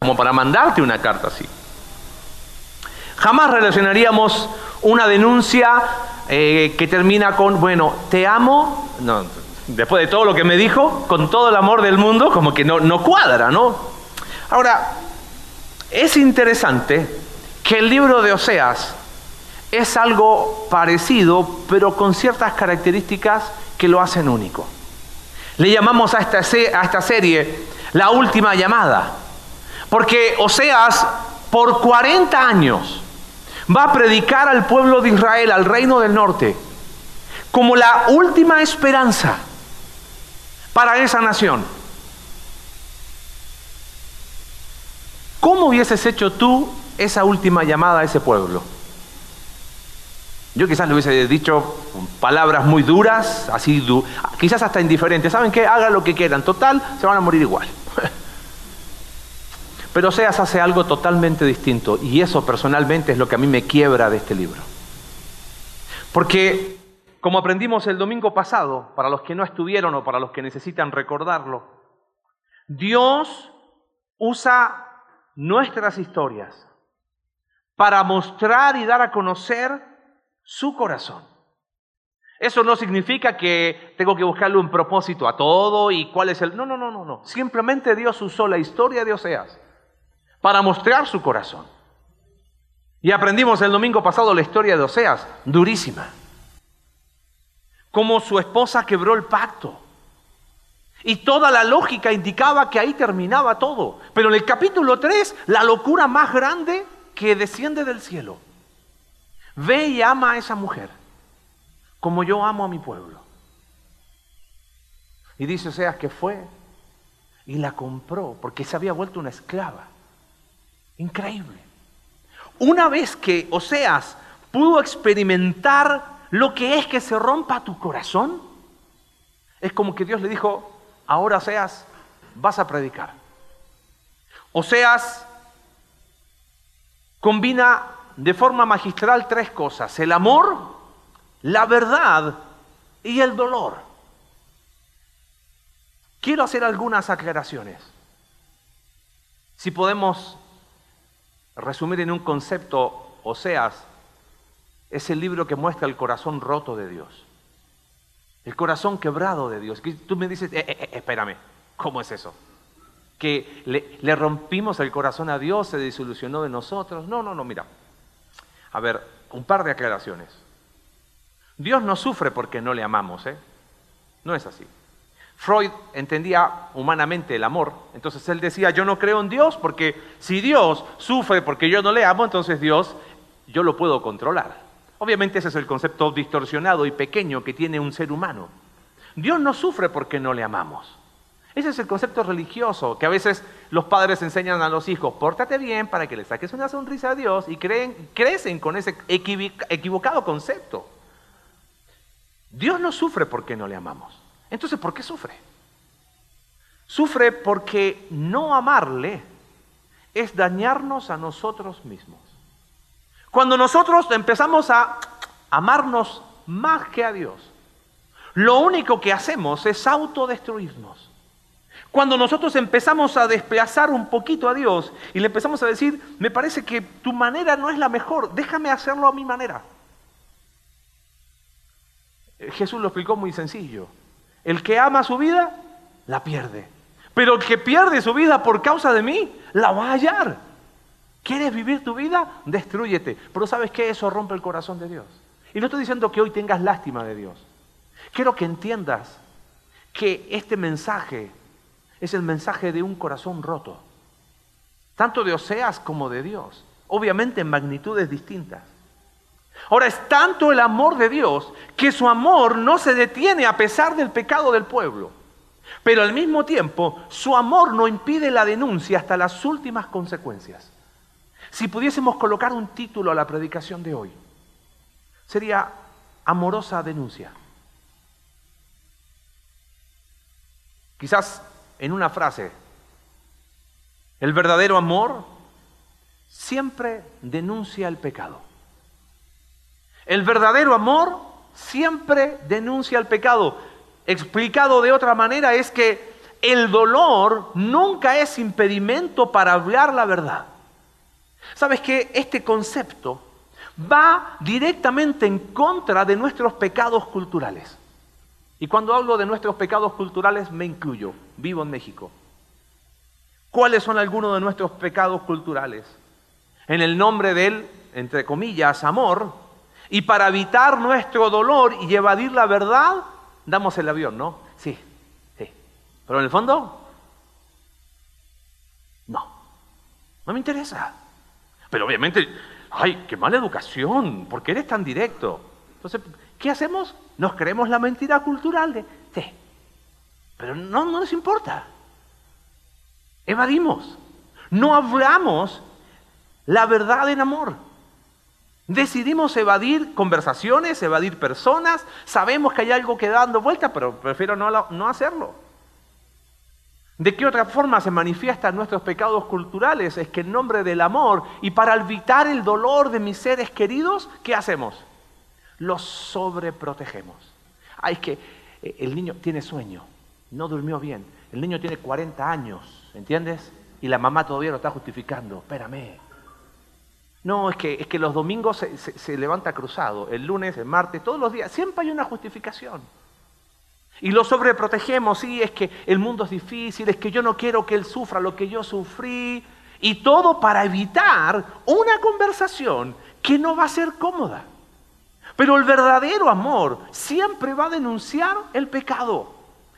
como para mandarte una carta así. Jamás relacionaríamos una denuncia eh, que termina con, bueno, te amo, después de todo lo que me dijo, con todo el amor del mundo, como que no, no cuadra, ¿no? Ahora, es interesante que el libro de Oseas es algo parecido, pero con ciertas características que lo hacen único. Le llamamos a esta, a esta serie la última llamada, porque Oseas por 40 años va a predicar al pueblo de Israel, al reino del norte, como la última esperanza para esa nación. ¿Cómo hubieses hecho tú esa última llamada a ese pueblo? Yo quizás le hubiese dicho palabras muy duras, así, quizás hasta indiferentes. ¿Saben qué? Hagan lo que quieran. Total, se van a morir igual. Pero Seas hace algo totalmente distinto y eso personalmente es lo que a mí me quiebra de este libro. Porque, como aprendimos el domingo pasado, para los que no estuvieron o para los que necesitan recordarlo, Dios usa nuestras historias para mostrar y dar a conocer su corazón. Eso no significa que tengo que buscarle un propósito a todo y cuál es el... No, no, no, no, no. Simplemente Dios usó la historia de Oseas para mostrar su corazón. Y aprendimos el domingo pasado la historia de Oseas, durísima. Cómo su esposa quebró el pacto. Y toda la lógica indicaba que ahí terminaba todo. Pero en el capítulo 3, la locura más grande que desciende del cielo. Ve y ama a esa mujer, como yo amo a mi pueblo. Y dice Oseas que fue y la compró porque se había vuelto una esclava. Increíble. Una vez que Oseas pudo experimentar lo que es que se rompa tu corazón, es como que Dios le dijo, ahora Oseas, vas a predicar. Oseas combina de forma magistral tres cosas, el amor, la verdad y el dolor. Quiero hacer algunas aclaraciones. Si podemos resumir en un concepto, Oseas es el libro que muestra el corazón roto de Dios, el corazón quebrado de Dios. Tú me dices, eh, eh, eh, espérame, ¿cómo es eso? que le, rompimos el corazón a Dios, se desilusionó de nosotros. No, no, no, mira. A ver, un par de aclaraciones. Dios no sufre porque no le amamos, ¿eh? No es así. Freud entendía humanamente el amor, entonces él decía, yo no creo en Dios porque si Dios sufre porque yo no le amo, entonces Dios yo lo puedo controlar. Obviamente ese es el concepto distorsionado y pequeño que tiene un ser humano. Dios no sufre porque no le amamos. Ese es el concepto religioso que a veces los padres enseñan a los hijos, pórtate bien para que le saques una sonrisa a Dios y creen, crecen con ese equivocado concepto. Dios no sufre porque no le amamos. Entonces, ¿por qué sufre? Sufre porque no amarle es dañarnos a nosotros mismos. Cuando nosotros empezamos a amarnos más que a Dios, lo único que hacemos es autodestruirnos. Cuando nosotros empezamos a desplazar un poquito a Dios y le empezamos a decir, me parece que tu manera no es la mejor, déjame hacerlo a mi manera. Eh, Jesús lo explicó muy sencillo. El que ama su vida, la pierde. Pero el que pierde su vida por causa de mí, la va a hallar. ¿Quieres vivir tu vida? Destrúyete. Pero ¿sabes qué? Eso rompe el corazón de Dios. Y no estoy diciendo que hoy tengas lástima de Dios. Quiero que entiendas que este mensaje es el mensaje de un corazón roto, tanto de Oseas como de Dios, obviamente en magnitudes distintas. Ahora es tanto el amor de Dios que su amor no se detiene a pesar del pecado del pueblo. Pero al mismo tiempo, su amor no impide la denuncia hasta las últimas consecuencias. Si pudiésemos colocar un título a la predicación de hoy, sería amorosa denuncia. Quizás en una frase. El verdadero amor siempre denuncia el pecado. El verdadero amor siempre denuncia el pecado. Explicado de otra manera es que el dolor nunca es impedimento para hablar la verdad. ¿Sabes que Este concepto va directamente en contra de nuestros pecados culturales. Y cuando hablo de nuestros pecados culturales me incluyo, vivo en México. ¿Cuáles son algunos de nuestros pecados culturales? En el nombre del, entre comillas, amor, y para evitar nuestro dolor y evadir la verdad, damos el avión, ¿no? Sí, sí. Pero en el fondo, no. No me interesa. Pero obviamente, ay, qué mala educación, ¿por qué eres tan directo? Entonces, ¿qué hacemos? Nos creemos la mentira cultural de, sí, pero no, no nos importa. Evadimos. No hablamos la verdad en amor. Decidimos evadir conversaciones, evadir personas. Sabemos que hay algo que da dando vuelta, pero prefiero no, no hacerlo. ¿De qué otra forma se manifiestan nuestros pecados culturales? Es que en nombre del amor y para evitar el dolor de mis seres queridos, ¿qué hacemos? Los sobreprotegemos. Ay, es que eh, el niño tiene sueño, no durmió bien. El niño tiene 40 años, ¿entiendes? Y la mamá todavía lo está justificando. Espérame. No, es que, es que los domingos se, se levanta cruzado, el lunes, el martes, todos los días. Siempre hay una justificación. Y lo sobreprotegemos, sí, es que el mundo es difícil, es que yo no quiero que él sufra lo que yo sufrí. Y todo para evitar una conversación que no va a ser cómoda. Pero el verdadero amor siempre va a denunciar el pecado.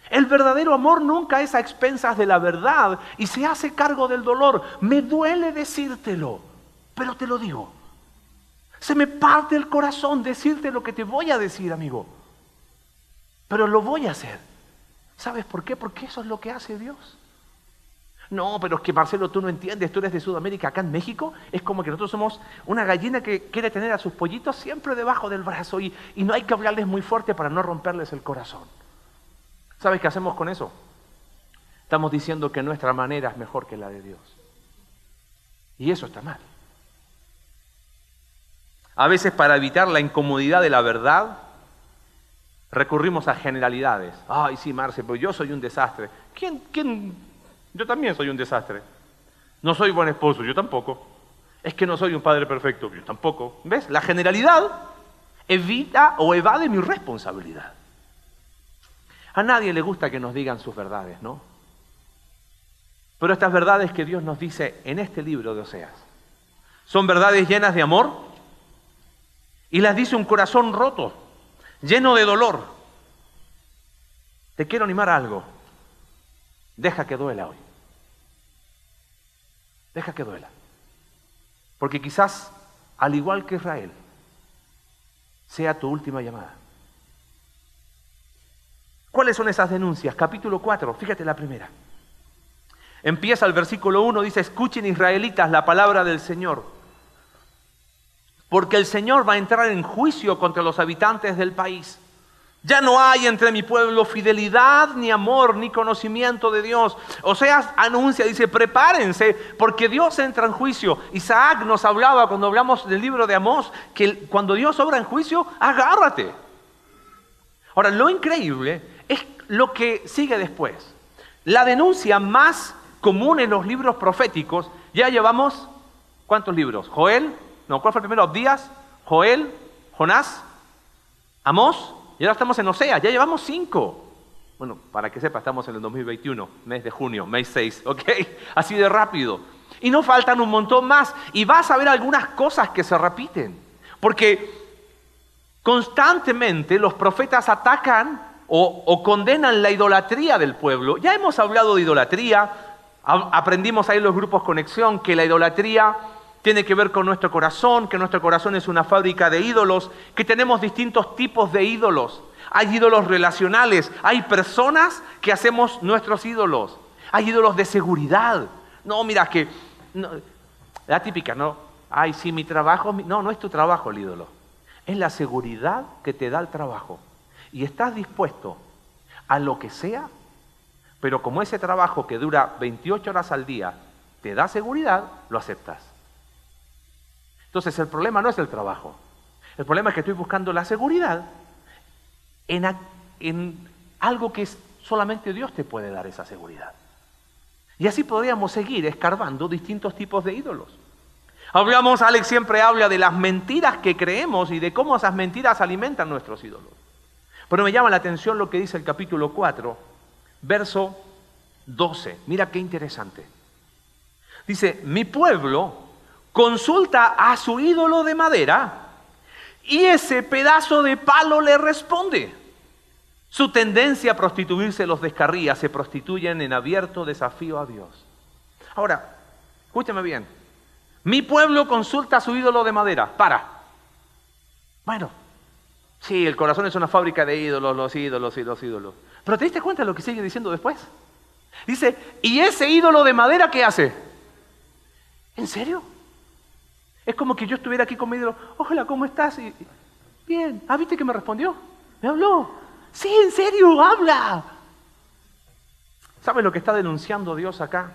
El verdadero amor nunca es a expensas de la verdad y se hace cargo del dolor. Me duele decírtelo, pero te lo digo. Se me parte el corazón decirte lo que te voy a decir, amigo pero lo voy a hacer. ¿Sabes por qué? Porque eso es lo que hace Dios. No, pero es que Marcelo, tú no entiendes, tú eres de Sudamérica, acá en México es como que nosotros somos una gallina que quiere tener a sus pollitos siempre debajo del brazo y, no hay que hablarles muy fuerte para no romperles el corazón. ¿Sabes qué hacemos con eso? Estamos diciendo que nuestra manera es mejor que la de Dios. Y eso está mal. A veces para evitar la incomodidad de la verdad, recurrimos a generalidades. Ay, sí, Marce, pues yo soy un desastre. ¿Quién, quién? Yo también soy un desastre. No soy buen esposo, yo tampoco. Es que no soy un padre perfecto, yo tampoco. ¿Ves? La generalidad evita o evade mi responsabilidad. A nadie le gusta que nos digan sus verdades, ¿no? Pero estas verdades que Dios nos dice en este libro de Oseas son verdades llenas de amor y las dice un corazón roto lleno de dolor. Te quiero animar a algo. Deja que duela hoy. Deja que duela. Porque quizás, al igual que Israel, sea tu última llamada. ¿Cuáles son esas denuncias? Capítulo 4, fíjate la primera. Empieza el versículo 1, dice, escuchen israelitas la palabra del Señor porque el Señor va a entrar en juicio contra los habitantes del país. Ya no hay entre mi pueblo fidelidad, ni amor, ni conocimiento de Dios. O sea, anuncia, dice, prepárense, porque Dios entra en juicio. Isaac nos hablaba cuando hablamos del libro de Amós, que cuando Dios obra en juicio, agárrate. Ahora, lo increíble es lo que sigue después. La denuncia más común en los libros proféticos, ya llevamos, ¿cuántos libros? Joel, no, ¿cuál fue el primero? Días, Joel, Jonás, Amós, y ahora estamos en Osea, ya llevamos cinco. Bueno, para que sepa, estamos en el 2021, mes de junio, mes 6, ¿ok? Así de rápido. Y no faltan un montón más. Y vas a ver algunas cosas que se repiten. Porque constantemente los profetas atacan o, o, condenan la idolatría del pueblo. Ya hemos hablado de idolatría, aprendimos ahí en los grupos Conexión que la idolatría tiene que ver con nuestro corazón, que nuestro corazón es una fábrica de ídolos, que tenemos distintos tipos de ídolos. Hay ídolos relacionales, hay personas que hacemos nuestros ídolos, hay ídolos de seguridad. No, mira que, la típica, ¿no? Ay, sí, mi trabajo, no, no es tu trabajo el ídolo, es la seguridad que te da el trabajo. Y estás dispuesto a lo que sea, pero como ese trabajo que dura 28 horas al día te da seguridad, lo aceptas. Entonces el problema no es el trabajo. El problema es que estoy buscando la seguridad en, algo que solamente Dios te puede dar esa seguridad. Y así podríamos seguir escarbando distintos tipos de ídolos. Hablamos, Alex siempre habla de las mentiras que creemos y de cómo esas mentiras alimentan nuestros ídolos. Pero me llama la atención lo que dice el capítulo 4, verso 12. Mira qué interesante. Dice, mi pueblo consulta a su ídolo de madera y ese pedazo de palo le responde. Su tendencia a prostituirse los descarría, se prostituyen en abierto desafío a Dios. Ahora, escúcheme bien. Mi pueblo consulta a su ídolo de madera. Para. Bueno, sí, el corazón es una fábrica de ídolos, los ídolos y los ídolos. Pero ¿te diste cuenta de lo que sigue diciendo después? Dice, ¿y ese ídolo de madera qué hace? ¿En serio? Es como que yo estuviera aquí con mi ídolo, ojalá, ¿cómo estás? Y, bien, ¿ah, viste que me respondió? Me habló. Sí, en serio, habla. ¿Sabes lo que está denunciando Dios acá?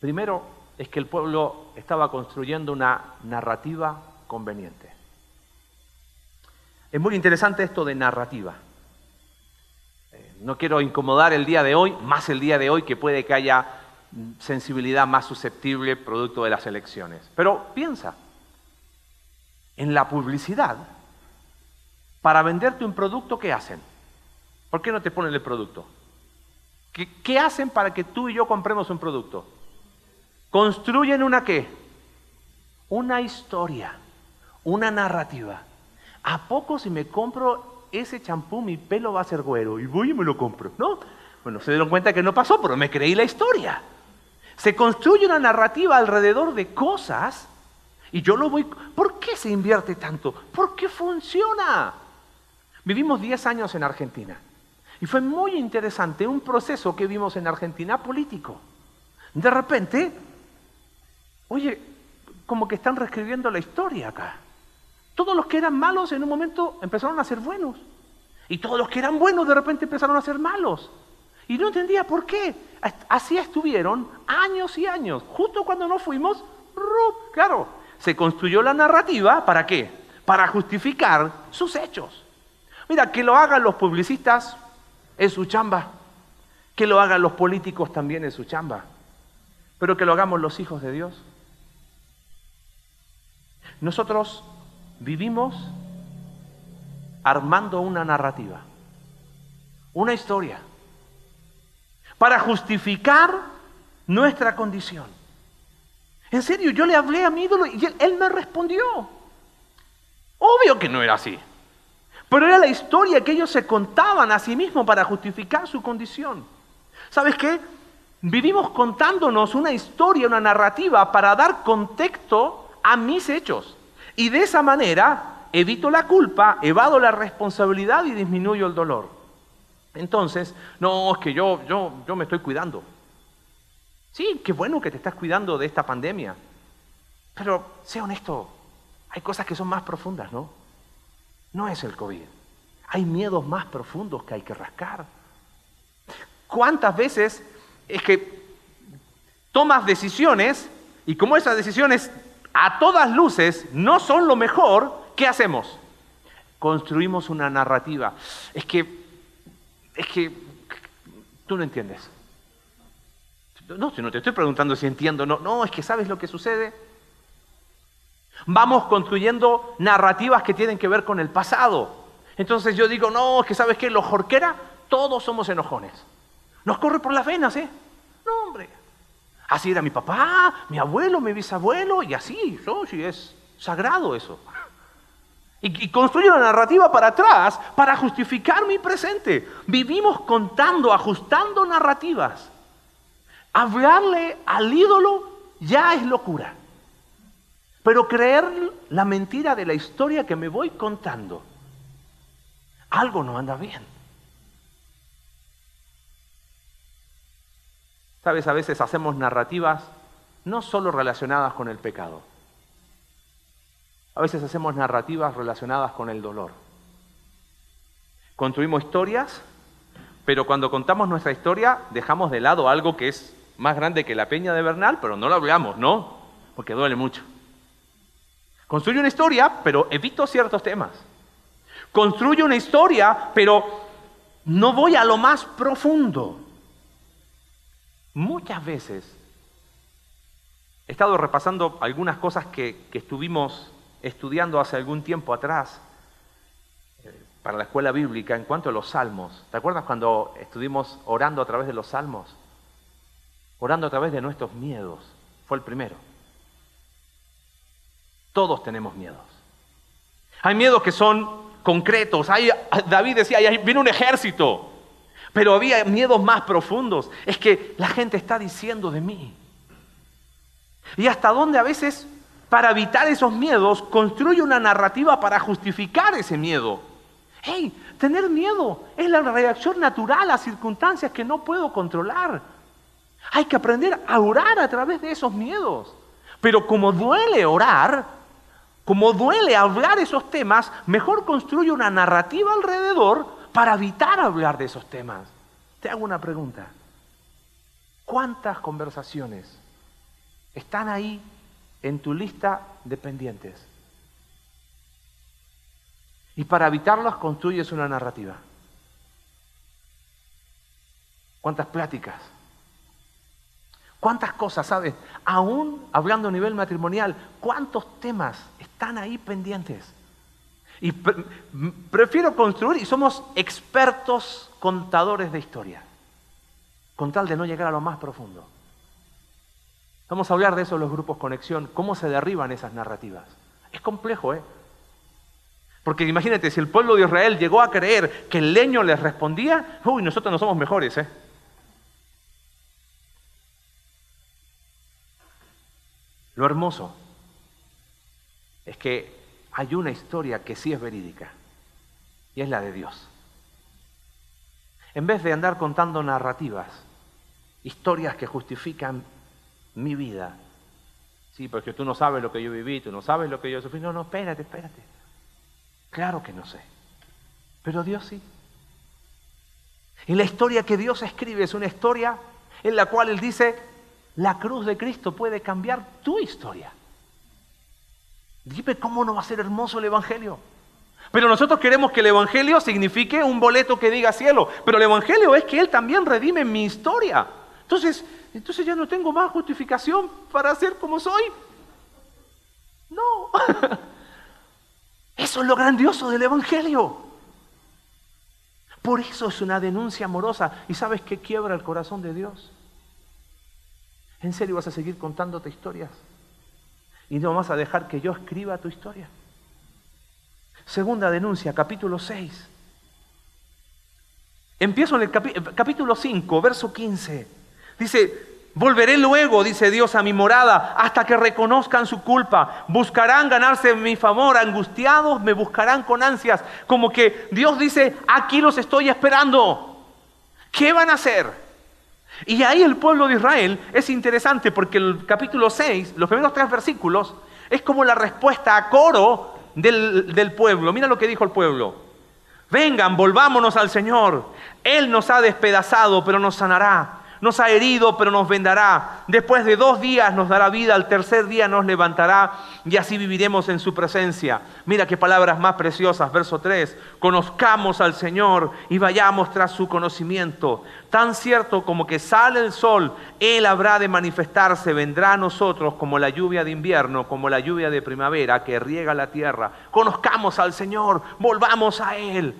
Primero es que el pueblo estaba construyendo una narrativa conveniente. Es muy interesante esto de narrativa. Eh, no quiero incomodar el día de hoy, más el día de hoy que puede que haya sensibilidad más susceptible producto de las elecciones. Pero piensa, en la publicidad para venderte un producto, ¿qué hacen? ¿Por qué no te ponen el producto? ¿Qué, hacen para que tú y yo compremos un producto? Construyen una qué? Una historia, una narrativa. ¿A poco si me compro ese champú mi pelo va a ser güero? Y voy y me lo compro, ¿no? Bueno, se dieron cuenta que no pasó, pero me creí la historia. Se construye una narrativa alrededor de cosas y yo lo voy... ¿Por qué se invierte tanto? ¿Por qué funciona? Vivimos 10 años en Argentina y fue muy interesante un proceso que vimos en Argentina político. De repente, oye, como que están reescribiendo la historia acá. Todos los que eran malos en un momento empezaron a ser buenos. Y todos los que eran buenos de repente empezaron a ser malos. Y no entendía por qué. Así estuvieron años y años. Justo cuando nos fuimos, claro, se construyó la narrativa, ¿para qué? Para justificar sus hechos. Mira, que lo hagan los publicistas es su chamba. Que lo hagan los políticos también es su chamba. Pero que lo hagamos los hijos de Dios. Nosotros vivimos armando una narrativa, una historia, para justificar nuestra condición. En serio, yo le hablé a mi ídolo y él, me respondió. Obvio que no era así. Pero era la historia que ellos se contaban a sí mismos para justificar su condición. ¿Sabes qué? Vivimos contándonos una historia, una narrativa para dar contexto a mis hechos. Y de esa manera evito la culpa, evado la responsabilidad y disminuyo el dolor. Entonces, no, es que yo, yo, yo me estoy cuidando. Sí, qué bueno que te estás cuidando de esta pandemia. Pero, sé honesto, hay cosas que son más profundas, ¿no? No es el COVID. Hay miedos más profundos que hay que rascar. ¿Cuántas veces es que tomas decisiones y como esas decisiones a todas luces no son lo mejor, ¿qué hacemos? Construimos una narrativa. Es que, es que, tú no entiendes. No, si no te estoy preguntando si entiendo, no, no, es que sabes lo que sucede. Vamos construyendo narrativas que tienen que ver con el pasado. Entonces yo digo, no, es que sabes qué, los jorquera, todos somos enojones. Nos corre por las venas, ¿eh? No, hombre. Así era mi papá, mi abuelo, mi bisabuelo, y así, ¿no? Sí, es sagrado eso. Y, construye una narrativa para atrás para justificar mi presente. Vivimos contando, ajustando narrativas. Hablarle al ídolo ya es locura. Pero creer la mentira de la historia que me voy contando, algo no anda bien. Sabes, a veces hacemos narrativas no solo relacionadas con el pecado. A veces hacemos narrativas relacionadas con el dolor. Construimos historias, pero cuando contamos nuestra historia dejamos de lado algo que es más grande que la peña de Bernal, pero no lo hablamos, ¿no? Porque duele mucho. Construye una historia, pero evito ciertos temas. Construye una historia, pero no voy a lo más profundo. Muchas veces he estado repasando algunas cosas que, estuvimos estudiando hace algún tiempo atrás eh, para la escuela bíblica en cuanto a los salmos. ¿Te acuerdas cuando estuvimos orando a través de los salmos? Orando a través de nuestros miedos. Fue el primero. Todos tenemos miedos. Hay miedos que son concretos. Hay, David decía, viene un ejército. Pero había miedos más profundos. Es que la gente está diciendo de mí. Y hasta dónde a veces, para evitar esos miedos, construye una narrativa para justificar ese miedo. Hey, tener miedo es la reacción natural a circunstancias que no puedo controlar. Hay que aprender a orar a través de esos miedos. Pero como duele orar, como duele hablar esos temas, mejor construye una narrativa alrededor para evitar hablar de esos temas. Te hago una pregunta. ¿Cuántas conversaciones están ahí en tu lista de pendientes? Y para evitarlas construyes una narrativa. ¿Cuántas pláticas? ¿Cuántas cosas, sabes? Aún hablando a nivel matrimonial, ¿cuántos temas están ahí pendientes? Y prefiero construir y somos expertos contadores de historia, con tal de no llegar a lo más profundo. Vamos a hablar de eso en los grupos Conexión, cómo se derriban esas narrativas. Es complejo, ¿eh? Porque imagínate, si el pueblo de Israel llegó a creer que el leño les respondía, uy, nosotros no somos mejores, ¿eh? Lo hermoso es que hay una historia que sí es verídica y es la de Dios. En vez de andar contando narrativas, historias que justifican mi vida, sí, porque tú no sabes lo que yo viví, tú no sabes lo que yo sufrí, no, no, espérate, espérate. Claro que no sé, pero Dios sí. Y la historia que Dios escribe es una historia en la cual Él dice, la cruz de Cristo puede cambiar tu historia. Dime cómo no va a ser hermoso el Evangelio. Pero nosotros queremos que el Evangelio signifique un boleto que diga cielo. Pero el Evangelio es que Él también redime mi historia. Entonces, entonces ya no tengo más justificación para ser como soy. No. Eso es lo grandioso del Evangelio. Por eso es una denuncia amorosa. ¿Y sabes qué quiebra el corazón de Dios? ¿En serio vas a seguir contándote historias? y no vas a dejar que yo escriba tu historia. Segunda denuncia, capítulo 6. Empiezo en el capítulo 5, verso 15. Dice, volveré luego, dice Dios, a mi morada hasta que reconozcan su culpa. Buscarán ganarse mi favor, angustiados me buscarán con ansias. Como que Dios dice, aquí los estoy esperando. ¿Qué van a hacer? Y ahí el pueblo de Israel es interesante porque el capítulo 6, los primeros tres versículos, es como la respuesta a coro del, del pueblo. Mira lo que dijo el pueblo. Vengan, volvámonos al Señor. Él nos ha despedazado, pero nos sanará nos ha herido, pero nos vendará. Después de dos días nos dará vida, al tercer día nos levantará y así viviremos en su presencia. Mira qué palabras más preciosas, verso 3. Conozcamos al Señor y vayamos tras su conocimiento. Tan cierto como que sale el sol, Él habrá de manifestarse, vendrá a nosotros como la lluvia de invierno, como la lluvia de primavera que riega la tierra. Conozcamos al Señor, volvamos a Él.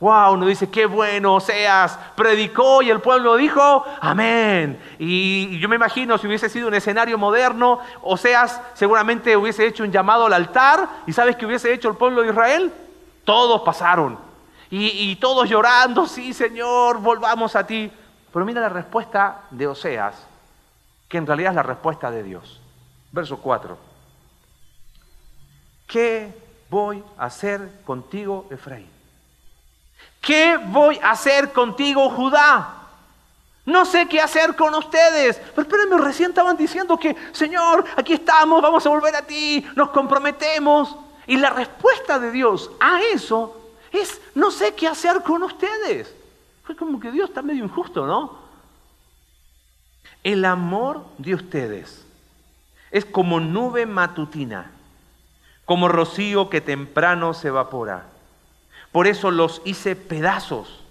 Wow, uno dice, qué bueno seas, predicó y el pueblo dijo, amén. Y yo me imagino si hubiese sido un escenario moderno, Oseas seguramente hubiese hecho un llamado al altar y ¿sabes qué hubiese hecho el pueblo de Israel? Todos pasaron y, y todos llorando, sí Señor, volvamos a ti. Pero mira la respuesta de Oseas, que en realidad es la respuesta de Dios. Verso 4. ¿Qué voy a hacer contigo, Efraín? ¿Qué voy a hacer contigo, Judá? No sé qué hacer con ustedes. Pero espérenme, recién estaban diciendo que, Señor, aquí estamos, vamos a volver a ti, nos comprometemos. Y la respuesta de Dios a eso es, no sé qué hacer con ustedes. Fue como que Dios está medio injusto, ¿no? El amor de ustedes es como nube matutina, como rocío que temprano se evapora. Por eso los hice pedazos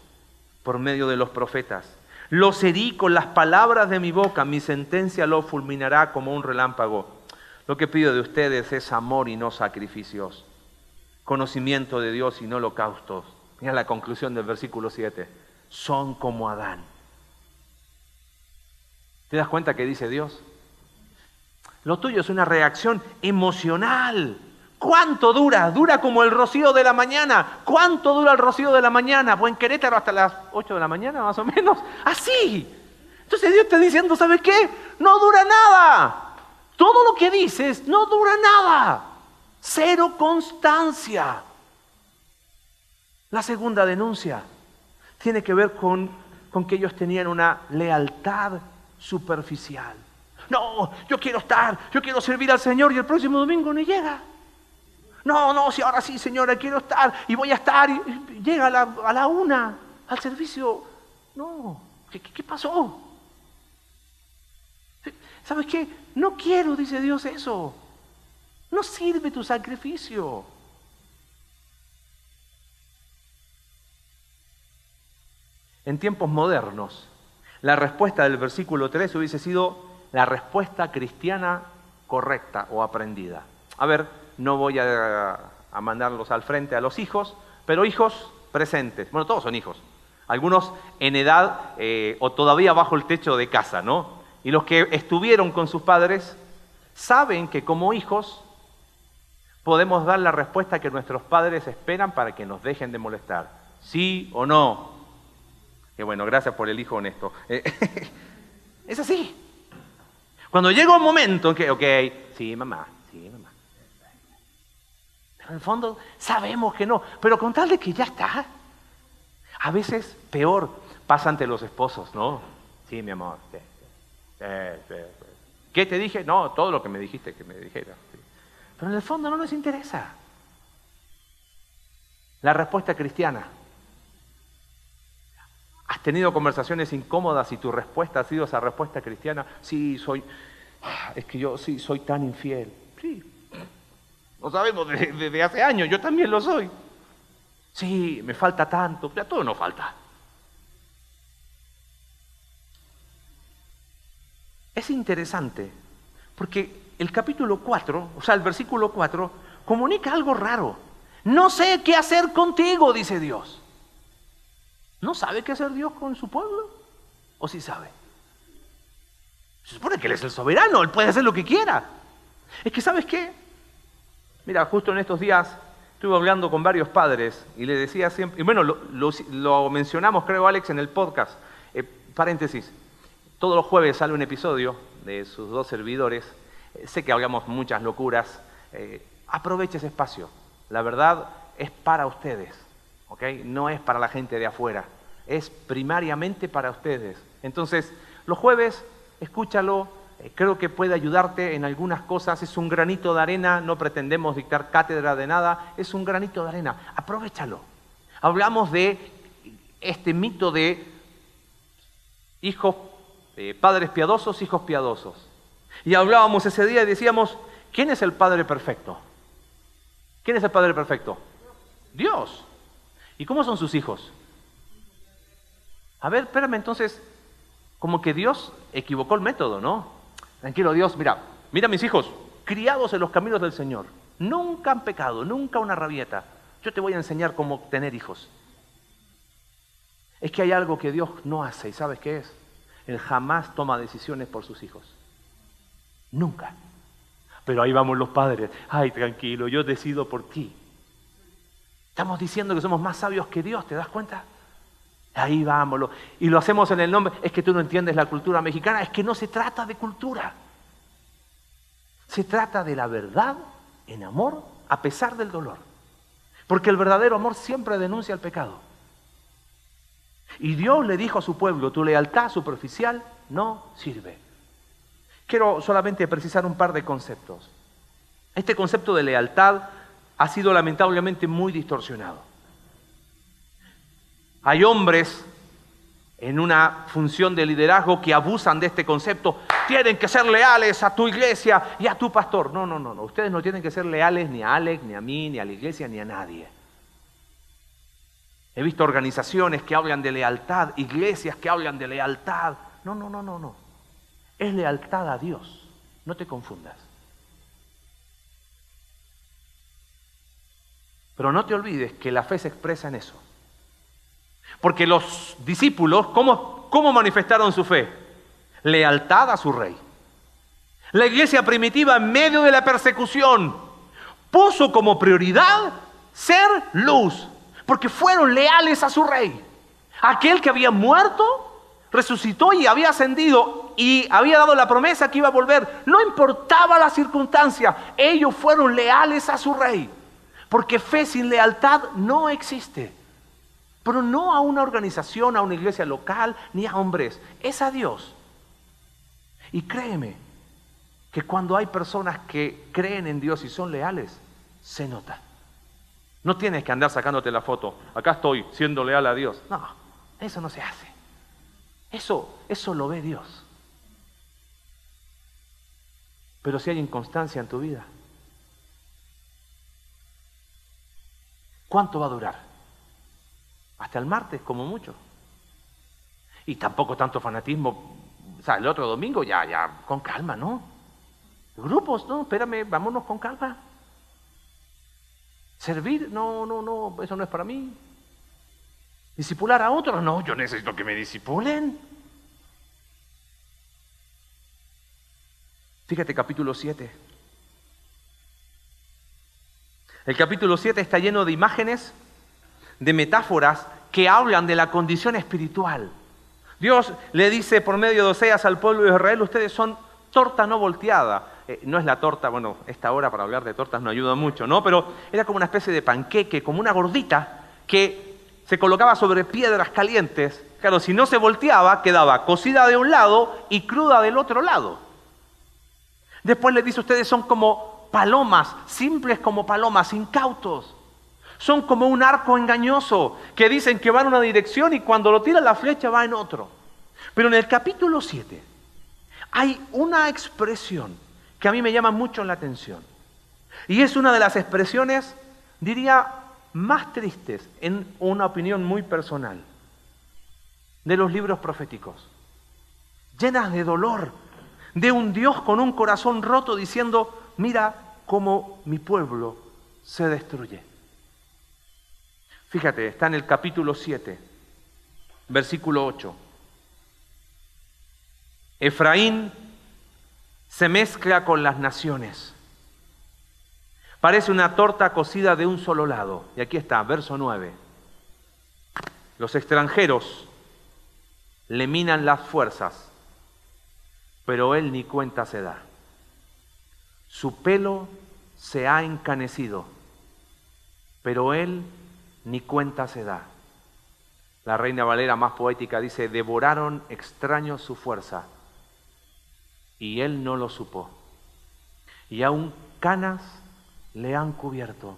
por medio de los profetas. Los herí con las palabras de mi boca, mi sentencia lo fulminará como un relámpago. Lo que pido de ustedes es amor y no sacrificios, conocimiento de Dios y no holocaustos. Mira la conclusión del versículo 7. Son como Adán. ¿Te das cuenta que dice Dios? Lo tuyo es una reacción emocional. ¿Cuánto dura? Dura como el rocío de la mañana. ¿Cuánto dura el rocío de la mañana? Pues en Querétaro hasta las 8 de la mañana, más o menos. Así. Entonces Dios está diciendo, ¿sabes qué? No dura nada. Todo lo que dices no dura nada. Cero constancia. La segunda denuncia tiene que ver con, con que ellos tenían una lealtad superficial. No, yo quiero estar, yo quiero servir al Señor y el próximo domingo no llega. No, no, si ahora sí, señora, quiero estar y voy a estar. Y llega a la, una al servicio. No, ¿qué, qué pasó? ¿Sabes qué? No quiero, dice Dios, eso. No sirve tu sacrificio. En tiempos modernos, la respuesta del versículo 3 hubiese sido la respuesta cristiana correcta o aprendida. A ver, no voy a, mandarlos al frente a los hijos, pero hijos presentes. Bueno, todos son hijos. Algunos en edad eh, o todavía bajo el techo de casa, ¿no? Y los que estuvieron con sus padres saben que como hijos podemos dar la respuesta que nuestros padres esperan para que nos dejen de molestar. ¿Sí o no? Que bueno, gracias por el hijo honesto. es así. Cuando llega un momento en que, ok, sí, mamá, en el fondo sabemos que no. Pero con tal de que ya está. A veces peor pasa ante los esposos, ¿no? Sí, mi amor. ¿Qué te dije? No, todo lo que me dijiste que me dijera. Pero en el fondo no nos interesa. La respuesta cristiana. ¿Has tenido conversaciones incómodas y tu respuesta ha sido esa respuesta cristiana? Sí, soy, es que yo sí soy tan infiel. Sí, lo sabemos desde, hace años, yo también lo soy. Sí, me falta tanto, ya todo nos falta. Es interesante, porque el capítulo 4, o sea, el versículo 4, comunica algo raro. No sé qué hacer contigo, dice Dios. ¿No sabe qué hacer Dios con su pueblo? ¿O sí sabe? Se supone que Él es el soberano, Él puede hacer lo que quiera. Es que, ¿sabes qué? Mira, justo en estos días estuve hablando con varios padres y le decía siempre, y bueno, lo, mencionamos creo Alex en el podcast, eh, paréntesis, todos los jueves sale un episodio de sus dos servidores. Eh, sé que hablamos muchas locuras. Eh, aproveche ese espacio. La verdad es para ustedes, ¿ok? No es para la gente de afuera. Es primariamente para ustedes. Entonces, los jueves, escúchalo. Eh, creo que puede ayudarte en algunas cosas. Es un granito de arena. No pretendemos dictar cátedra de nada. Es un granito de arena. Aprovechalo. Hablamos de este mito de hijos eh, padres piadosos, hijos piadosos. Y hablábamos ese día y decíamos, ¿quién es el Padre perfecto? ¿Quién es el Padre perfecto? Dios. ¿Y cómo son sus hijos? A ver, espérame entonces, como que Dios equivocó el método, ¿no? Tranquilo Dios, mira, mira mis hijos, criados en los caminos del Señor. Nunca han pecado, nunca una rabieta. Yo te voy a enseñar cómo tener hijos. Es que hay algo que Dios no hace, ¿y sabes qué es? Él jamás toma decisiones por sus hijos. Nunca. Pero ahí vamos los padres. Ay, tranquilo, yo decido por ti. Estamos diciendo que somos más sabios que Dios, ¿te das cuenta? Ahí vamos. Y lo hacemos en el nombre. Es que tú no entiendes la cultura mexicana. Es que no se trata de cultura. Se trata de la verdad en amor a pesar del dolor. Porque el verdadero amor siempre denuncia el pecado. Y Dios le dijo a su pueblo, tu lealtad superficial no sirve. Quiero solamente precisar un par de conceptos. Este concepto de lealtad ha sido lamentablemente muy distorsionado. Hay hombres en una función de liderazgo que abusan de este concepto. Tienen que ser leales a tu iglesia y a tu pastor. No, no, no, no. Ustedes no tienen que ser leales ni a Alex, ni a mí, ni a la iglesia, ni a nadie. He visto organizaciones que hablan de lealtad, iglesias que hablan de lealtad. No, no, no, no, no. Es lealtad a Dios. No te confundas. Pero no te olvides que la fe se expresa en eso. Porque los discípulos, ¿cómo, cómo manifestaron su fe? Lealtad a su rey. La iglesia primitiva en medio de la persecución puso como prioridad ser luz, porque fueron leales a su rey. Aquel que había muerto, resucitó y había ascendido y había dado la promesa que iba a volver. No importaba la circunstancia, ellos fueron leales a su rey. Porque fe sin lealtad no existe. Pero no a una organización, a una iglesia local, ni a hombres. Es a Dios. Y créeme que cuando hay personas que creen en Dios y son leales, se nota. No tienes que andar sacándote la foto. Acá estoy siendo leal a Dios. No, eso no se hace. Eso, eso lo ve Dios. Pero si hay inconstancia en tu vida, ¿Cuánto va a durar? Hasta el martes, como mucho. Y tampoco tanto fanatismo. O sea, el otro domingo ya, ya, con calma, ¿no? Grupos, no, espérame, vámonos con calma. Servir, no, no, no, eso no es para mí. Disipular a otros, no, yo necesito que me disipulen. Fíjate capítulo 7. El capítulo 7 está lleno de imágenes, de metáforas que hablan de la condición espiritual. Dios le dice por medio de Oseas al pueblo de Israel, ustedes son torta no volteada. Eh, no es la torta, bueno, esta hora para hablar de tortas no ayuda mucho, ¿no? Pero era como una especie de panqueque, como una gordita que se colocaba sobre piedras calientes. Claro, si no se volteaba, quedaba cocida de un lado y cruda del otro lado. Después le dice, ustedes son como palomas, simples como palomas, incautos. Son como un arco engañoso que dicen que va en una dirección y cuando lo tira la flecha va en otro. Pero en el capítulo 7 hay una expresión que a mí me llama mucho la atención. Y es una de las expresiones, diría, más tristes, en una opinión muy personal, de los libros proféticos. Llenas de dolor, de un Dios con un corazón roto diciendo, mira cómo mi pueblo se destruye. Fíjate, está en el capítulo 7, versículo 8. Efraín se mezcla con las naciones. Parece una torta cocida de un solo lado. Y aquí está, verso 9. Los extranjeros le minan las fuerzas, pero él ni cuenta se da. Su pelo se ha encanecido, pero él ni cuenta se da. La reina Valera más poética dice, devoraron extraños su fuerza, y él no lo supo. Y aún canas le han cubierto,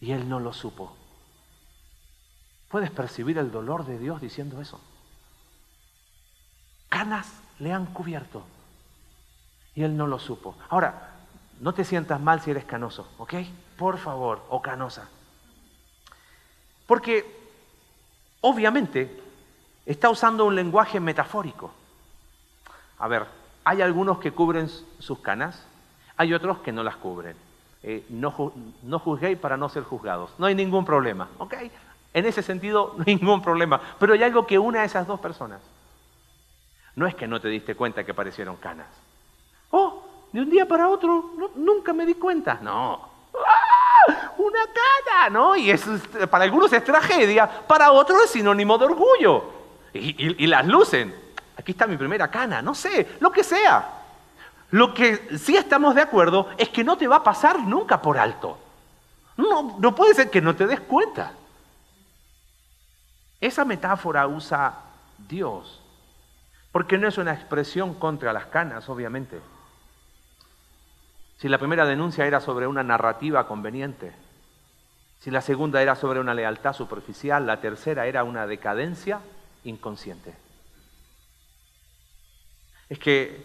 y él no lo supo. ¿Puedes percibir el dolor de Dios diciendo eso? Canas le han cubierto y él no lo supo. Ahora, no te sientas mal si eres canoso, ¿ok? Por favor, o canosa. Porque obviamente está usando un lenguaje metafórico. A ver, hay algunos que cubren sus canas, hay otros que no las cubren. Eh, no, no juzguéis para no ser juzgados. No hay ningún problema, ¿ok? En ese sentido, ningún problema. Pero hay algo que une a esas dos personas. No es que no te diste cuenta que parecieron canas. Oh, de un día para otro, nunca me di cuenta. No. Una cara, ¿no? Y eso para algunos es tragedia, para otros es sinónimo de orgullo. Y, y las lucen. Aquí está mi primera cana, no sé, lo que sea. Lo que sí estamos de acuerdo es que no te va a pasar nunca por alto. No, no puede ser que no te des cuenta. Esa metáfora usa Dios, porque no es una expresión contra las canas, obviamente. Si la primera denuncia era sobre una narrativa conveniente, si la segunda era sobre una lealtad superficial, la tercera era una decadencia inconsciente. Es que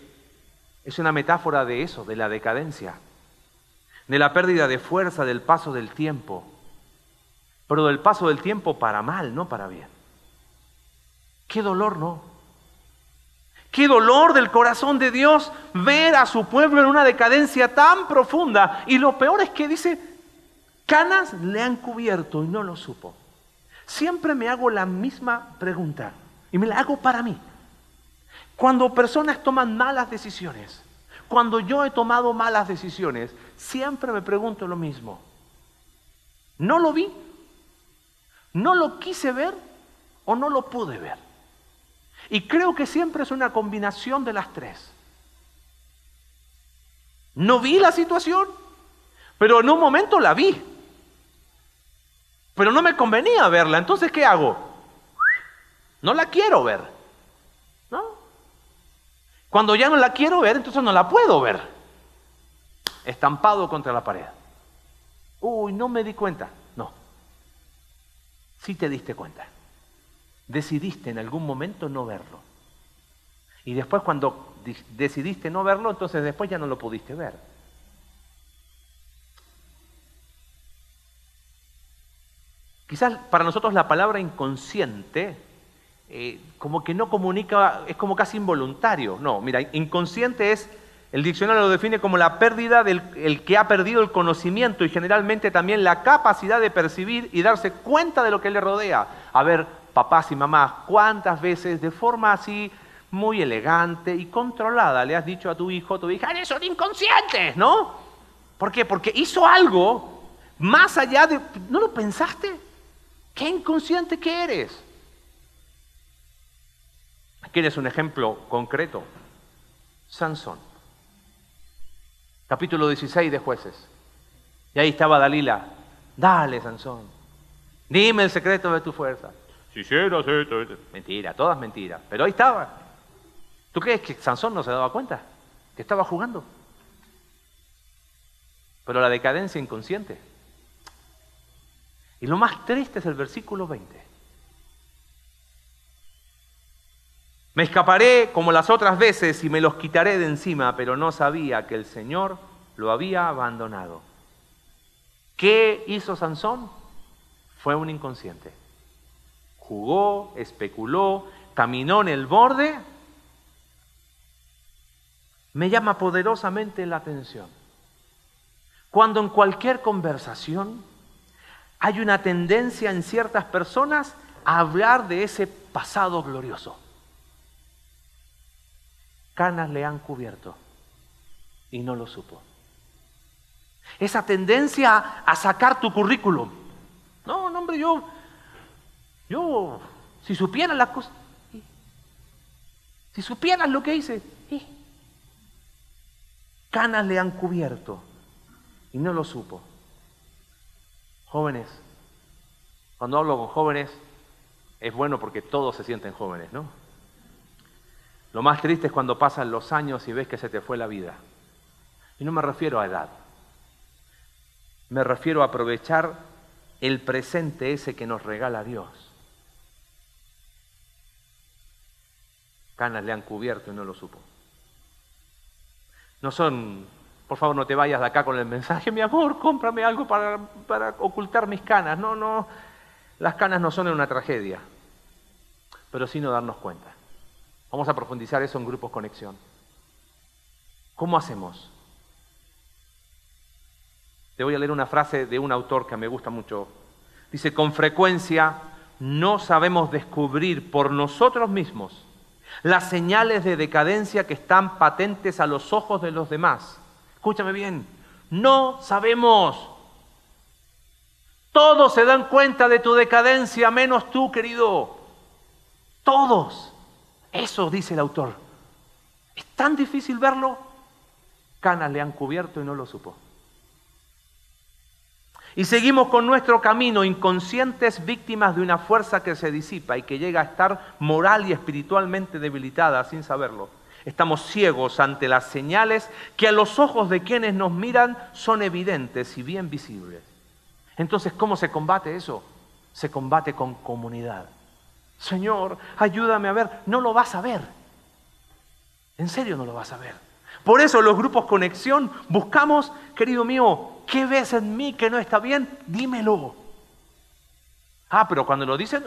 es una metáfora de eso, de la decadencia, de la pérdida de fuerza del paso del tiempo. pero del paso del tiempo para mal, no para bien. Qué dolor, ¿no? Qué dolor del corazón de Dios ver a su pueblo en una decadencia tan profunda. Y lo peor es que dice, canas le han cubierto y no lo supo. Siempre me hago la misma pregunta y me la hago para mí. Cuando personas toman malas decisiones, cuando yo he tomado malas decisiones, siempre me pregunto lo mismo. ¿No lo vi? ¿No lo quise ver o no lo pude ver? Y creo que siempre es una combinación de las tres. No vi la situación, pero en un momento la vi. Pero no me convenía verla. Entonces, ¿qué hago? No la quiero ver. ¿No? Cuando ya no la quiero ver, entonces no la puedo ver. Estampado contra la pared. Uy, no me di cuenta. No. Sí te diste cuenta decidiste en algún momento no verlo. Y después cuando decidiste no verlo, entonces después ya no lo pudiste ver. Quizás para nosotros la palabra inconsciente eh, como que no comunica, es como casi involuntario. No, mira, inconsciente es, el diccionario lo define como la pérdida del el que ha perdido el conocimiento y generalmente también la capacidad de percibir y darse cuenta de lo que le rodea. A ver, papás y mamás, ¿cuántas veces de forma así muy elegante y controlada le has dicho a tu hijo, a tu hija, eres son inconscientes, ¿no? ¿Por qué? Porque hizo algo más allá de... ¿No lo pensaste? ¿Qué inconsciente que eres? ¿Quieres un ejemplo concreto? Sansón. Capítulo 16 de jueces. Y ahí estaba Dalila. Dale, Sansón. Dime el secreto de tu fuerza. Mentira, todas mentiras. Pero ahí estaba. ¿Tú crees que Sansón no se daba cuenta? Que estaba jugando. Pero la decadencia inconsciente. Y lo más triste es el versículo 20. Me escaparé como las otras veces y me los quitaré de encima, pero no sabía que el Señor lo había abandonado. ¿Qué hizo Sansón? Fue un inconsciente jugó, especuló, caminó en el borde, me llama poderosamente la atención. Cuando en cualquier conversación hay una tendencia en ciertas personas a hablar de ese pasado glorioso. Canas le han cubierto y no lo supo. Esa tendencia a sacar tu currículum. No, no, hombre, yo yo, si supieran las cosas, si supieran lo que hice, canas le han cubierto y no lo supo. Jóvenes, cuando hablo con jóvenes, es bueno porque todos se sienten jóvenes, ¿no? Lo más triste es cuando pasan los años y ves que se te fue la vida. Y no me refiero a edad. Me refiero a aprovechar el presente ese que nos regala Dios. canas le han cubierto y no lo supo. No son, por favor no te vayas de acá con el mensaje, mi amor, cómprame algo para, para ocultar mis canas. No, no, las canas no son una tragedia, pero sí no darnos cuenta. Vamos a profundizar eso en grupos conexión. ¿Cómo hacemos? Te voy a leer una frase de un autor que me gusta mucho. Dice, con frecuencia no sabemos descubrir por nosotros mismos las señales de decadencia que están patentes a los ojos de los demás. Escúchame bien, no sabemos. Todos se dan cuenta de tu decadencia, menos tú, querido. Todos. Eso dice el autor. ¿Es tan difícil verlo? Canas le han cubierto y no lo supo. Y seguimos con nuestro camino inconscientes víctimas de una fuerza que se disipa y que llega a estar moral y espiritualmente debilitada sin saberlo. Estamos ciegos ante las señales que a los ojos de quienes nos miran son evidentes y bien visibles. Entonces, ¿cómo se combate eso? Se combate con comunidad. Señor, ayúdame a ver. No lo vas a ver. En serio no lo vas a ver. Por eso los grupos conexión buscamos, querido mío, ¿qué ves en mí que no está bien? Dímelo. Ah, pero cuando lo dicen,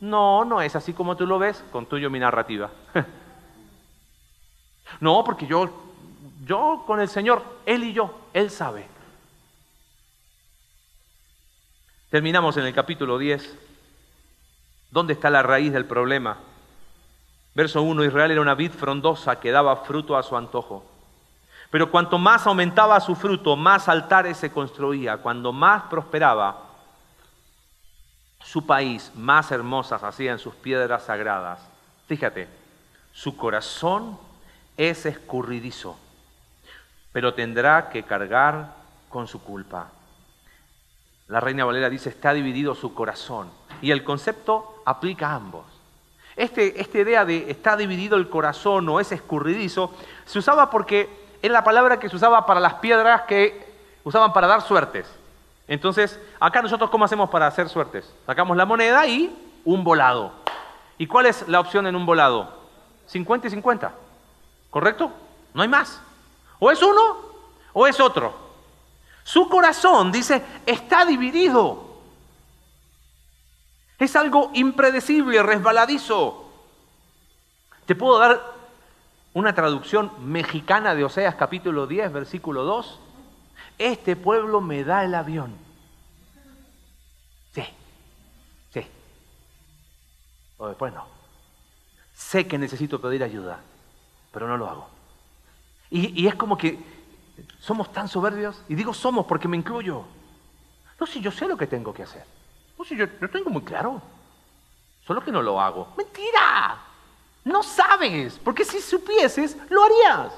no, no es así como tú lo ves, con tuyo mi narrativa. no, porque yo, yo con el Señor, Él y yo, Él sabe. Terminamos en el capítulo 10. ¿Dónde está la raíz del problema? Verso 1, Israel era una vid frondosa que daba fruto a su antojo. Pero cuanto más aumentaba su fruto, más altares se construía. Cuando más prosperaba su país, más hermosas hacían sus piedras sagradas. Fíjate, su corazón es escurridizo, pero tendrá que cargar con su culpa. La Reina Valera dice, está dividido su corazón. Y el concepto aplica a ambos. Este, esta idea de está dividido el corazón o es escurridizo, se usaba porque es la palabra que se usaba para las piedras que usaban para dar suertes. Entonces, acá nosotros, ¿cómo hacemos para hacer suertes? Sacamos la moneda y un volado. ¿Y cuál es la opción en un volado? 50 y 50. ¿Correcto? No hay más. O es uno o es otro. Su corazón, dice, está dividido. Es algo impredecible, resbaladizo. Te puedo dar una traducción mexicana de Oseas capítulo 10, versículo 2. Este pueblo me da el avión. Sí, sí. O después no. Sé que necesito pedir ayuda, pero no lo hago. Y, y es como que somos tan soberbios, y digo somos porque me incluyo. No, si yo sé lo que tengo que hacer. No, si yo lo tengo muy claro. Solo que no lo hago. Mentira. No sabes, porque si supieses, lo harías.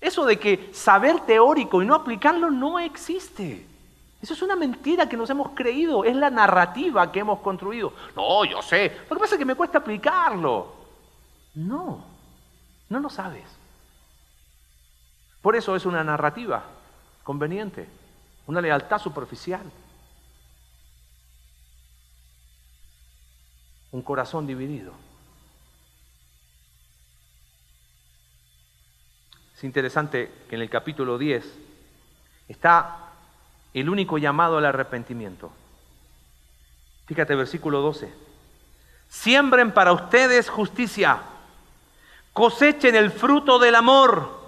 Eso de que saber teórico y no aplicarlo no existe. Eso es una mentira que nos hemos creído, es la narrativa que hemos construido. No, yo sé, lo que pasa es que me cuesta aplicarlo. No, no lo sabes. Por eso es una narrativa conveniente, una lealtad superficial. Un corazón dividido. Es interesante que en el capítulo 10 está el único llamado al arrepentimiento. Fíjate versículo 12. Siembren para ustedes justicia, cosechen el fruto del amor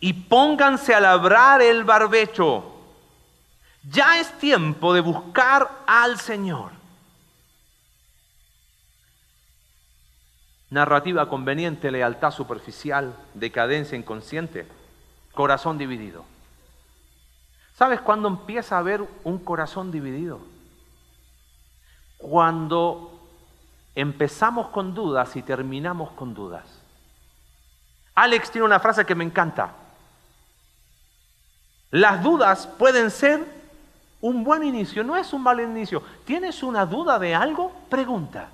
y pónganse a labrar el barbecho. Ya es tiempo de buscar al Señor. Narrativa conveniente, lealtad superficial, decadencia inconsciente, corazón dividido. ¿Sabes cuándo empieza a haber un corazón dividido? Cuando empezamos con dudas y terminamos con dudas. Alex tiene una frase que me encanta. Las dudas pueden ser un buen inicio, no es un mal inicio. ¿Tienes una duda de algo? Pregunta.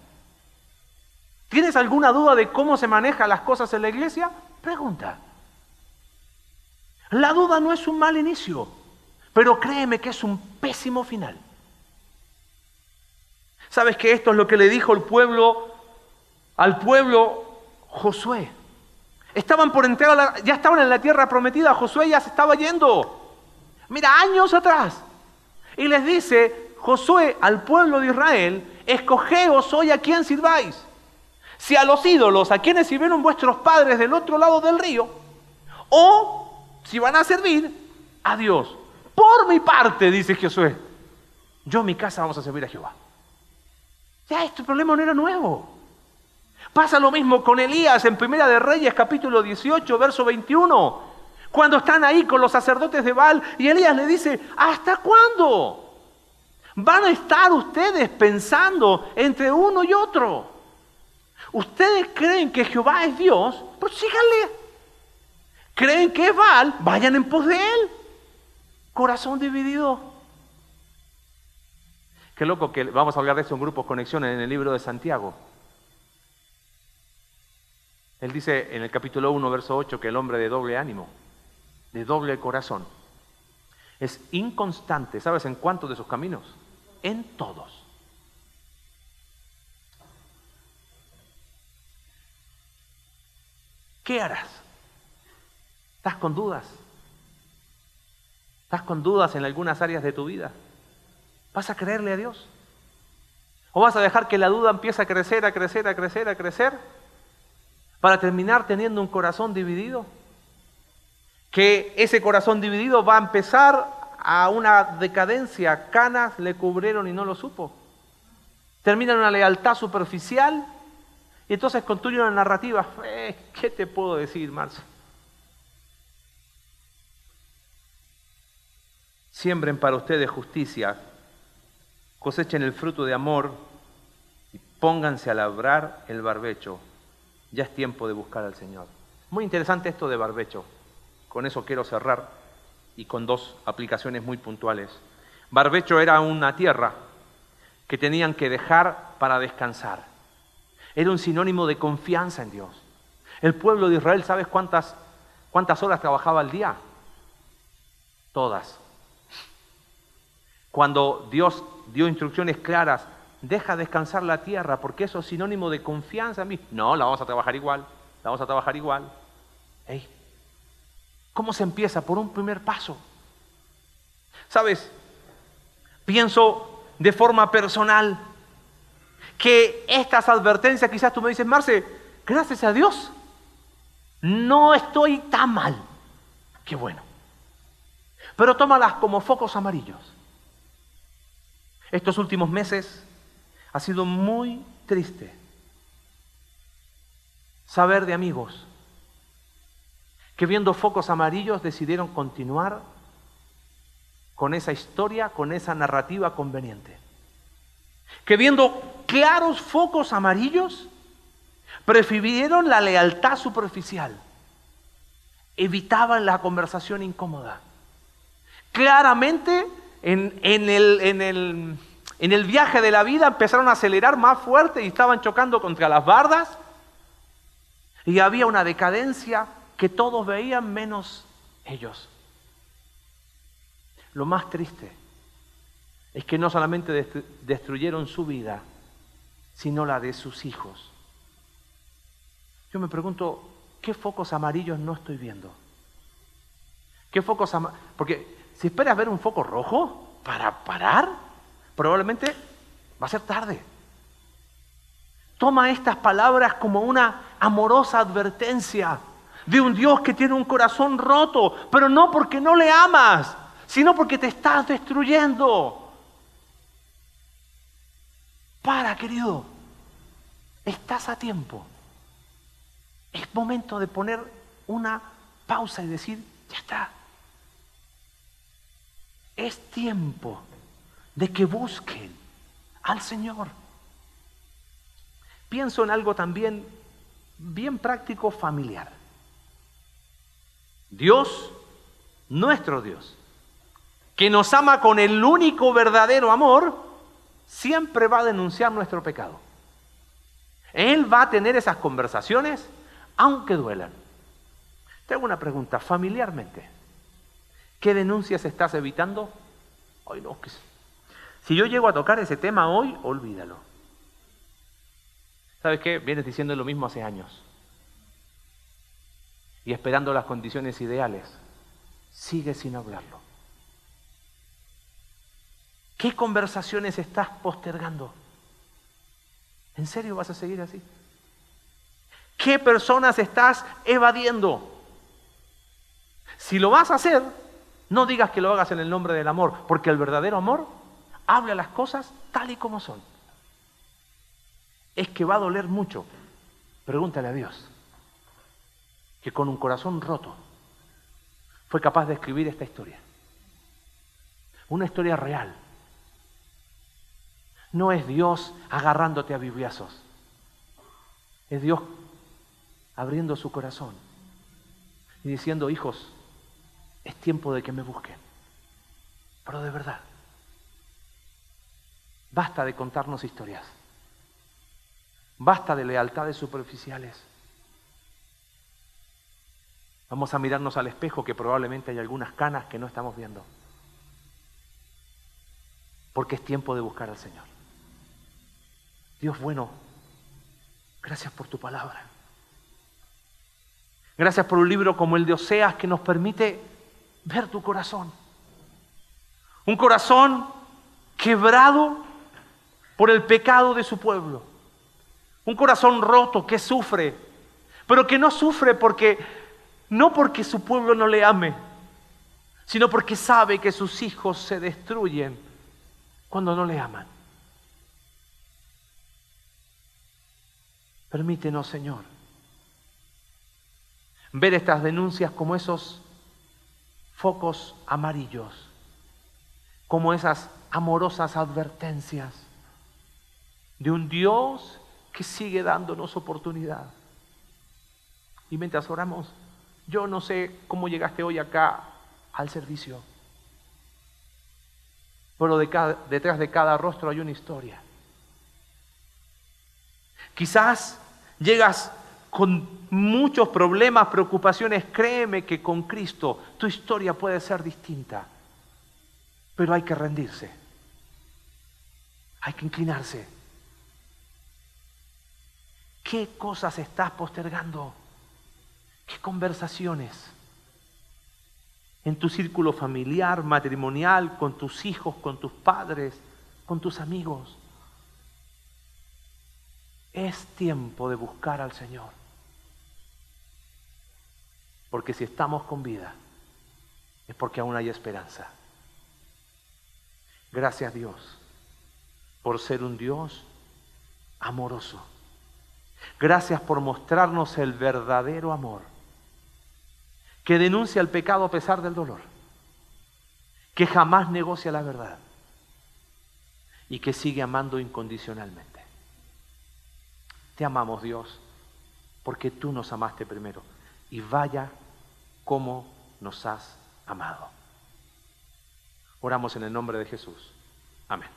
¿Tienes alguna duda de cómo se manejan las cosas en la iglesia? Pregunta. La duda no es un mal inicio, pero créeme que es un pésimo final. ¿Sabes que esto es lo que le dijo el pueblo al pueblo Josué? Estaban por entrar, ya estaban en la tierra prometida, Josué ya se estaba yendo. Mira, años atrás. Y les dice Josué al pueblo de Israel, escogeos hoy a quién sirváis. Si a los ídolos, a quienes sirvieron vuestros padres del otro lado del río, o si van a servir a Dios. Por mi parte, dice Josué, yo en mi casa vamos a servir a Jehová. Ya, este problema no era nuevo. Pasa lo mismo con Elías en Primera de Reyes, capítulo 18, verso 21 cuando están ahí con los sacerdotes de Baal y Elías le dice, ¿hasta cuándo? Van a estar ustedes pensando entre uno y otro. Ustedes creen que Jehová es Dios, pues síganle. Creen que es Baal, vayan en pos de él. Corazón dividido. Qué loco que vamos a hablar de eso en grupos conexiones en el libro de Santiago. Él dice en el capítulo 1, verso 8, que el hombre de doble ánimo de doble corazón. Es inconstante, ¿sabes en cuántos de sus caminos? En todos. ¿Qué harás? ¿Estás con dudas? ¿Estás con dudas en algunas áreas de tu vida? ¿Vas a creerle a Dios? ¿O vas a dejar que la duda empiece a crecer, a crecer, a crecer, a crecer? Para terminar teniendo un corazón dividido. Que ese corazón dividido va a empezar a una decadencia. Canas le cubrieron y no lo supo. Termina en una lealtad superficial y entonces construye una narrativa. Eh, ¿Qué te puedo decir, Marzo? Siembren para ustedes justicia, cosechen el fruto de amor y pónganse a labrar el barbecho. Ya es tiempo de buscar al Señor. Muy interesante esto de barbecho. Con eso quiero cerrar y con dos aplicaciones muy puntuales. Barbecho era una tierra que tenían que dejar para descansar. Era un sinónimo de confianza en Dios. El pueblo de Israel, ¿sabes cuántas, cuántas horas trabajaba al día? Todas. Cuando Dios dio instrucciones claras, deja descansar la tierra porque eso es sinónimo de confianza en mí. No, la vamos a trabajar igual, la vamos a trabajar igual. ¿Cómo se empieza? Por un primer paso. ¿Sabes? Pienso de forma personal que estas advertencias, quizás tú me dices, Marce, gracias a Dios, no estoy tan mal. Qué bueno. Pero tómalas como focos amarillos. Estos últimos meses ha sido muy triste saber de amigos que viendo focos amarillos decidieron continuar con esa historia, con esa narrativa conveniente. Que viendo claros focos amarillos, prefirieron la lealtad superficial, evitaban la conversación incómoda. Claramente en, el, en el viaje de la vida empezaron a acelerar más fuerte y estaban chocando contra las bardas y había una decadencia que todos veían menos ellos. Lo más triste es que no solamente destruyeron su vida, sino la de sus hijos. Yo me pregunto, ¿qué focos amarillos no estoy viendo? ¿Qué focos amarillos? Porque si esperas ver un foco rojo para parar, probablemente va a ser tarde. Toma estas palabras como una amorosa advertencia de un Dios que tiene un corazón roto, pero no porque no le amas, sino porque te estás destruyendo. Para, querido, estás a tiempo. Es momento de poner una pausa y decir, ya está. Es tiempo de que busquen al Señor. Pienso en algo también bien práctico familiar. Dios, nuestro Dios, que nos ama con el único verdadero amor, siempre va a denunciar nuestro pecado. Él va a tener esas conversaciones aunque duelan. Te hago una pregunta, familiarmente, ¿qué denuncias estás evitando? Hoy no, si yo llego a tocar ese tema hoy, olvídalo. ¿Sabes qué? Vienes diciendo lo mismo hace años y esperando las condiciones ideales, sigue sin hablarlo. ¿Qué conversaciones estás postergando? ¿En serio vas a seguir así? ¿Qué personas estás evadiendo? Si lo vas a hacer, no digas que lo hagas en el nombre del amor, porque el verdadero amor habla las cosas tal y como son. Es que va a doler mucho. Pregúntale a Dios que con un corazón roto fue capaz de escribir esta historia. Una historia real. No es Dios agarrándote a bibliazos. Es Dios abriendo su corazón y diciendo, hijos, es tiempo de que me busquen. Pero de verdad, basta de contarnos historias. Basta de lealtades superficiales. Vamos a mirarnos al espejo que probablemente hay algunas canas que no estamos viendo. Porque es tiempo de buscar al Señor. Dios bueno, gracias por tu palabra. Gracias por un libro como el de Oseas que nos permite ver tu corazón. Un corazón quebrado por el pecado de su pueblo. Un corazón roto que sufre, pero que no sufre porque no porque su pueblo no le ame, sino porque sabe que sus hijos se destruyen cuando no le aman. Permítenos, Señor, ver estas denuncias como esos focos amarillos, como esas amorosas advertencias de un Dios que sigue dándonos oportunidad. Y mientras oramos, yo no sé cómo llegaste hoy acá al servicio, pero detrás de cada rostro hay una historia. Quizás llegas con muchos problemas, preocupaciones, créeme que con Cristo tu historia puede ser distinta, pero hay que rendirse, hay que inclinarse. ¿Qué cosas estás postergando? ¿Qué conversaciones? En tu círculo familiar, matrimonial, con tus hijos, con tus padres, con tus amigos. Es tiempo de buscar al Señor. Porque si estamos con vida, es porque aún hay esperanza. Gracias Dios por ser un Dios amoroso. Gracias por mostrarnos el verdadero amor, que denuncia el pecado a pesar del dolor, que jamás negocia la verdad y que sigue amando incondicionalmente. Te amamos Dios, porque tú nos amaste primero y vaya como nos has amado. Oramos en el nombre de Jesús. Amén.